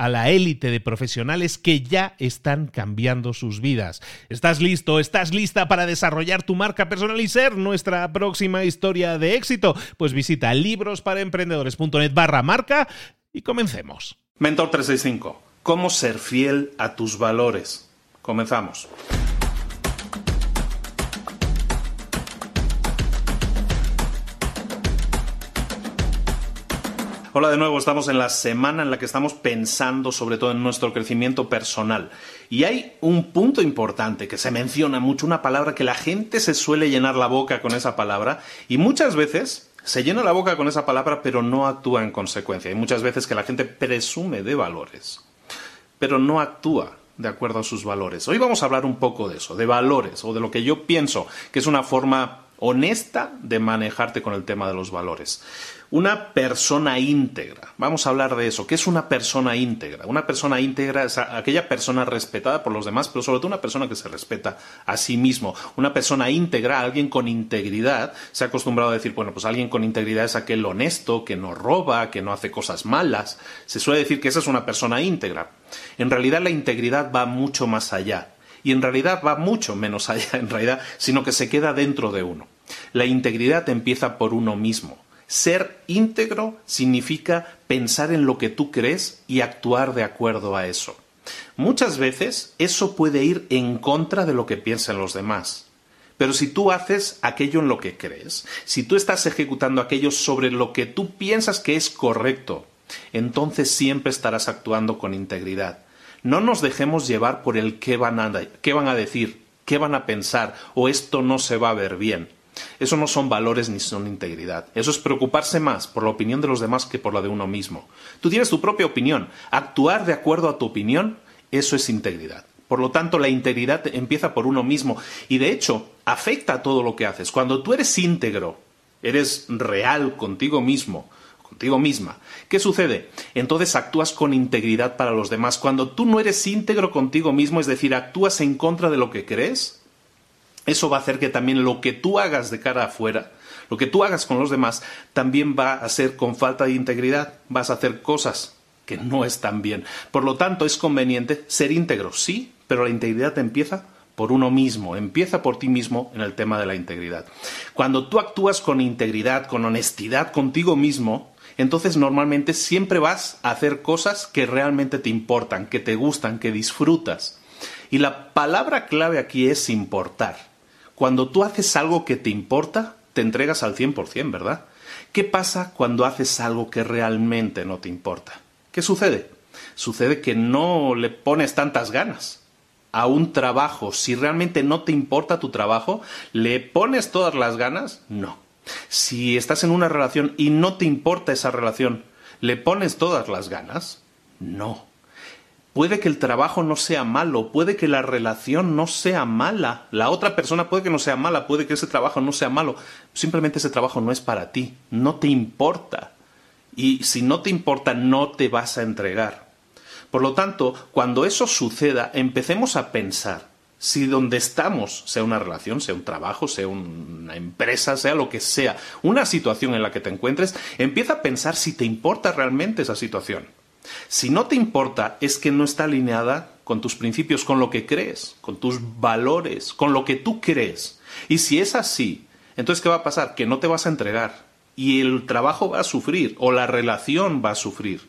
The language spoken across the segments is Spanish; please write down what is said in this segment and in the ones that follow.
a la élite de profesionales que ya están cambiando sus vidas. ¿Estás listo? ¿Estás lista para desarrollar tu marca personal y ser nuestra próxima historia de éxito? Pues visita librosparaemprendedores.net barra marca y comencemos. Mentor 365. ¿Cómo ser fiel a tus valores? Comenzamos. Hola de nuevo, estamos en la semana en la que estamos pensando sobre todo en nuestro crecimiento personal. Y hay un punto importante que se menciona mucho, una palabra que la gente se suele llenar la boca con esa palabra y muchas veces se llena la boca con esa palabra pero no actúa en consecuencia. Hay muchas veces que la gente presume de valores, pero no actúa de acuerdo a sus valores. Hoy vamos a hablar un poco de eso, de valores o de lo que yo pienso que es una forma honesta de manejarte con el tema de los valores. Una persona íntegra. Vamos a hablar de eso. ¿Qué es una persona íntegra? Una persona íntegra es aquella persona respetada por los demás, pero sobre todo una persona que se respeta a sí mismo. Una persona íntegra, alguien con integridad, se ha acostumbrado a decir, bueno, pues alguien con integridad es aquel honesto, que no roba, que no hace cosas malas. Se suele decir que esa es una persona íntegra. En realidad la integridad va mucho más allá. Y en realidad va mucho menos allá, en realidad, sino que se queda dentro de uno. La integridad empieza por uno mismo. Ser íntegro significa pensar en lo que tú crees y actuar de acuerdo a eso. Muchas veces eso puede ir en contra de lo que piensan los demás. Pero si tú haces aquello en lo que crees, si tú estás ejecutando aquello sobre lo que tú piensas que es correcto, entonces siempre estarás actuando con integridad. No nos dejemos llevar por el qué van a, qué van a decir, qué van a pensar o esto no se va a ver bien. Eso no son valores ni son integridad. Eso es preocuparse más por la opinión de los demás que por la de uno mismo. Tú tienes tu propia opinión. Actuar de acuerdo a tu opinión, eso es integridad. Por lo tanto, la integridad empieza por uno mismo y de hecho afecta a todo lo que haces. Cuando tú eres íntegro, eres real contigo mismo, contigo misma, ¿qué sucede? Entonces actúas con integridad para los demás. Cuando tú no eres íntegro contigo mismo, es decir, actúas en contra de lo que crees, eso va a hacer que también lo que tú hagas de cara afuera, lo que tú hagas con los demás, también va a ser con falta de integridad. Vas a hacer cosas que no están bien. Por lo tanto, es conveniente ser íntegro, sí, pero la integridad empieza por uno mismo, empieza por ti mismo en el tema de la integridad. Cuando tú actúas con integridad, con honestidad contigo mismo, entonces normalmente siempre vas a hacer cosas que realmente te importan, que te gustan, que disfrutas. Y la palabra clave aquí es importar. Cuando tú haces algo que te importa, te entregas al 100%, ¿verdad? ¿Qué pasa cuando haces algo que realmente no te importa? ¿Qué sucede? Sucede que no le pones tantas ganas a un trabajo. Si realmente no te importa tu trabajo, ¿le pones todas las ganas? No. Si estás en una relación y no te importa esa relación, ¿le pones todas las ganas? No. Puede que el trabajo no sea malo, puede que la relación no sea mala, la otra persona puede que no sea mala, puede que ese trabajo no sea malo, simplemente ese trabajo no es para ti, no te importa. Y si no te importa, no te vas a entregar. Por lo tanto, cuando eso suceda, empecemos a pensar si donde estamos, sea una relación, sea un trabajo, sea una empresa, sea lo que sea, una situación en la que te encuentres, empieza a pensar si te importa realmente esa situación. Si no te importa, es que no está alineada con tus principios, con lo que crees, con tus valores, con lo que tú crees. Y si es así, entonces ¿qué va a pasar? Que no te vas a entregar y el trabajo va a sufrir o la relación va a sufrir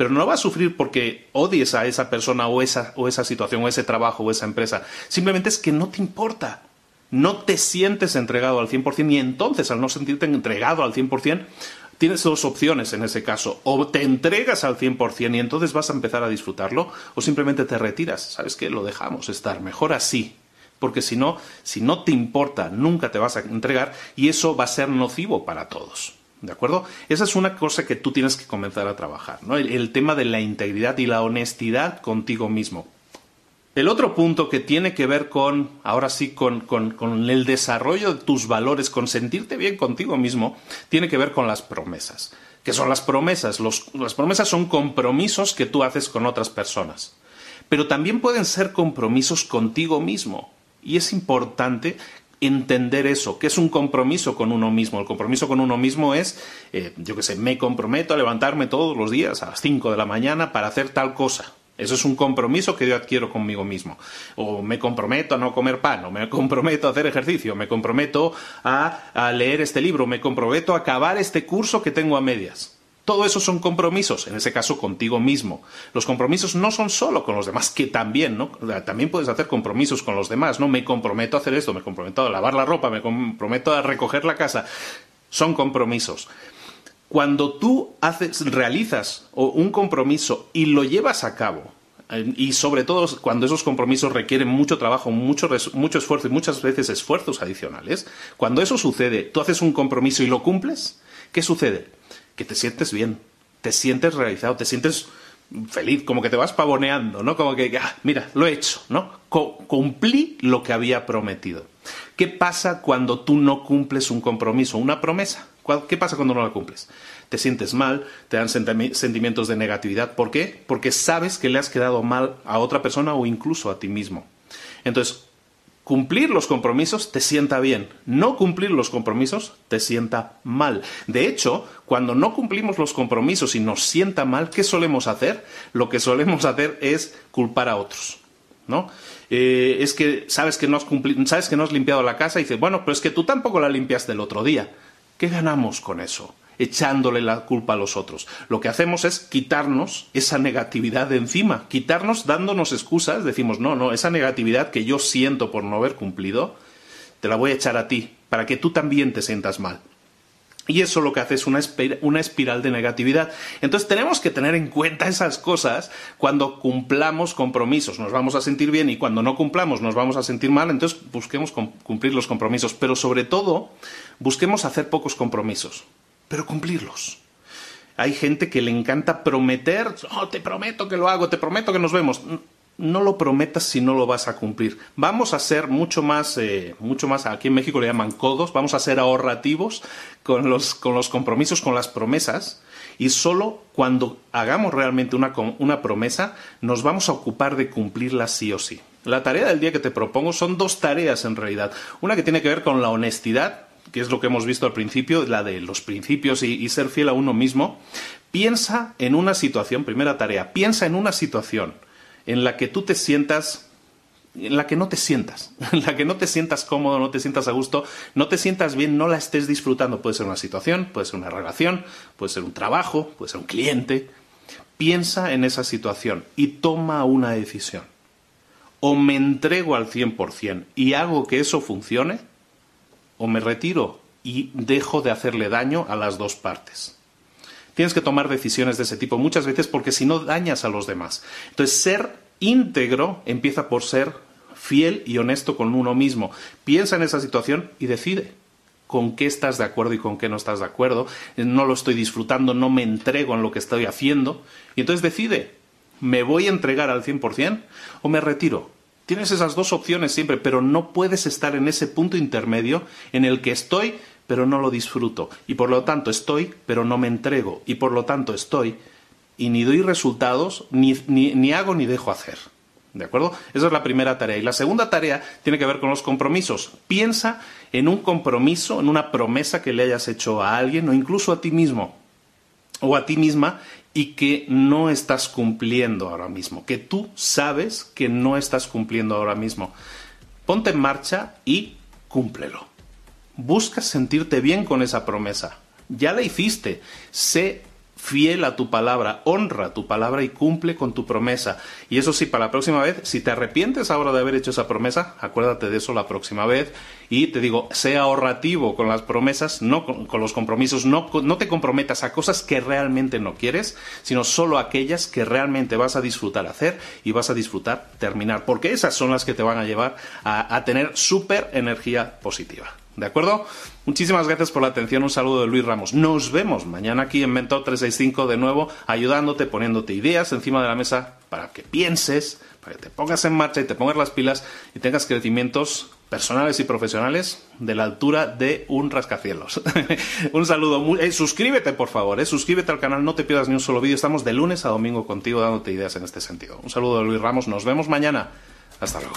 pero no va a sufrir porque odies a esa persona o esa, o esa situación o ese trabajo o esa empresa. Simplemente es que no te importa. No te sientes entregado al 100% y entonces al no sentirte entregado al 100%, tienes dos opciones en ese caso. O te entregas al 100% y entonces vas a empezar a disfrutarlo o simplemente te retiras. ¿Sabes qué? Lo dejamos estar. Mejor así. Porque si no, si no te importa, nunca te vas a entregar y eso va a ser nocivo para todos. ¿De acuerdo? Esa es una cosa que tú tienes que comenzar a trabajar, ¿no? El, tema de la integridad y la honestidad contigo mismo. El otro punto que tiene que ver con, ahora sí, con, el desarrollo de tus valores, con sentirte bien contigo mismo, tiene que ver con las promesas. ¿Qué son las promesas? las promesas son compromisos que tú haces con otras personas. Pero también pueden ser compromisos contigo mismo. Y es importante entender eso, que es un compromiso con uno mismo. El compromiso con uno mismo es, eh, yo qué sé, me comprometo a levantarme todos los días a las 5 de la mañana para hacer tal cosa. Eso es un compromiso que yo adquiero conmigo mismo. O me comprometo a no comer pan, o me comprometo a hacer ejercicio, me comprometo a, leer este libro, me comprometo a acabar este curso que tengo a medias. Todo eso son compromisos, en ese caso contigo mismo. Los compromisos no son solo con los demás, que también, ¿no? También puedes hacer compromisos con los demás, ¿no? Me comprometo a hacer esto, me comprometo a lavar la ropa, me comprometo a recoger la casa. Son compromisos. Cuando tú haces, realizas un compromiso y lo llevas a cabo, eh, y sobre todo cuando esos compromisos requieren mucho trabajo, mucho, esfuerzo y muchas veces esfuerzos adicionales, cuando eso sucede, tú haces un compromiso y lo cumples, ¿qué sucede? que te sientes bien, te sientes realizado, te sientes feliz, como que te vas pavoneando, ¿no? Como que, ah, mira, lo he hecho, ¿no? cumplí lo que había prometido. ¿Qué pasa cuando tú no cumples un compromiso, una promesa? ¿Qué pasa cuando no la cumples? Te sientes mal, te dan sentimientos de negatividad. ¿Por qué? Porque sabes que le has quedado mal a otra persona o incluso a ti mismo. Entonces, Cumplir los compromisos te sienta bien, no cumplir los compromisos te sienta mal. De hecho, cuando no cumplimos los compromisos y nos sienta mal, ¿qué solemos hacer? Lo que solemos hacer es culpar a otros. ¿No? Eh, es que sabes que no has sabes que no has limpiado la casa y dices, bueno, pero es que tú tampoco la limpiaste el otro día. ¿Qué ganamos con eso? echándole la culpa a los otros. Lo que hacemos es quitarnos esa negatividad de encima, quitarnos dándonos excusas, decimos, no, no, esa negatividad que yo siento por no haber cumplido, te la voy a echar a ti, para que tú también te sientas mal. Y eso lo que hace es una, una, espiral de negatividad. Entonces tenemos que tener en cuenta esas cosas cuando cumplamos compromisos. Nos vamos a sentir bien y cuando no cumplamos nos vamos a sentir mal. Entonces busquemos cumplir los compromisos. Pero sobre todo, busquemos hacer pocos compromisos pero cumplirlos. Hay gente que le encanta prometer, oh, te prometo que lo hago, te prometo que nos vemos. No lo prometas si no lo vas a cumplir. Vamos a ser mucho más, eh, mucho más, aquí en México le llaman codos, vamos a ser ahorrativos con los, con los compromisos, con las promesas, y solo cuando hagamos realmente una, una promesa nos vamos a ocupar de cumplirla sí o sí. La tarea del día que te propongo son dos tareas en realidad. Una que tiene que ver con la honestidad que es lo que hemos visto al principio, la de los principios y, ser fiel a uno mismo, piensa en una situación, primera tarea, piensa en una situación en la que tú te sientas en la que no te sientas, en la que no te sientas cómodo, no te sientas a gusto, no te sientas bien, no la estés disfrutando. Puede ser una situación, puede ser una relación, puede ser un trabajo, puede ser un cliente. Piensa en esa situación y toma una decisión. O me entrego al 100% y hago que eso funcione, o me retiro y dejo de hacerle daño a las dos partes. Tienes que tomar decisiones de ese tipo muchas veces porque si no dañas a los demás. Entonces, ser íntegro empieza por ser fiel y honesto con uno mismo. Piensa en esa situación y decide con qué estás de acuerdo y con qué no estás de acuerdo. No lo estoy disfrutando, no me entrego en lo que estoy haciendo. Y entonces decide. ¿Me voy a entregar al 100% o me retiro? Tienes esas dos opciones siempre, pero no puedes estar en ese punto intermedio en el que estoy, pero no lo disfruto. Y por lo tanto estoy, pero no me entrego. Y por lo tanto estoy y ni doy resultados, ni, ni, hago ni dejo hacer. ¿De acuerdo? Esa es la primera tarea. Y la segunda tarea tiene que ver con los compromisos. Piensa en un compromiso, en una promesa que le hayas hecho a alguien o incluso a ti mismo o a ti misma y que no estás cumpliendo ahora mismo, que tú sabes que no estás cumpliendo ahora mismo. Ponte en marcha y cúmplelo. Busca sentirte bien con esa promesa. Ya la hiciste. Sé fiel a tu palabra, honra tu palabra y cumple con tu promesa. Y eso sí, para la próxima vez, si te arrepientes ahora de haber hecho esa promesa, acuérdate de eso la próxima vez. Y te digo, sea ahorrativo con las promesas, no con, los compromisos, no, no te comprometas a cosas que realmente no quieres, sino solo aquellas que realmente vas a disfrutar hacer y vas a disfrutar terminar, porque esas son las que te van a llevar a, a tener súper energía positiva. ¿De acuerdo? Muchísimas gracias por la atención. Un saludo de Luis Ramos. Nos vemos mañana aquí en Mentor 365 de nuevo, ayudándote, poniéndote ideas encima de la mesa para que pienses, para que te pongas en marcha y te pongas las pilas y tengas crecimientos personales y profesionales de la altura de un rascacielos. un saludo. Eh, suscríbete, por favor. Eh, suscríbete al canal. No te pierdas ni un solo vídeo. Estamos de lunes a domingo contigo dándote ideas en este sentido. Un saludo de Luis Ramos. Nos vemos mañana. Hasta luego.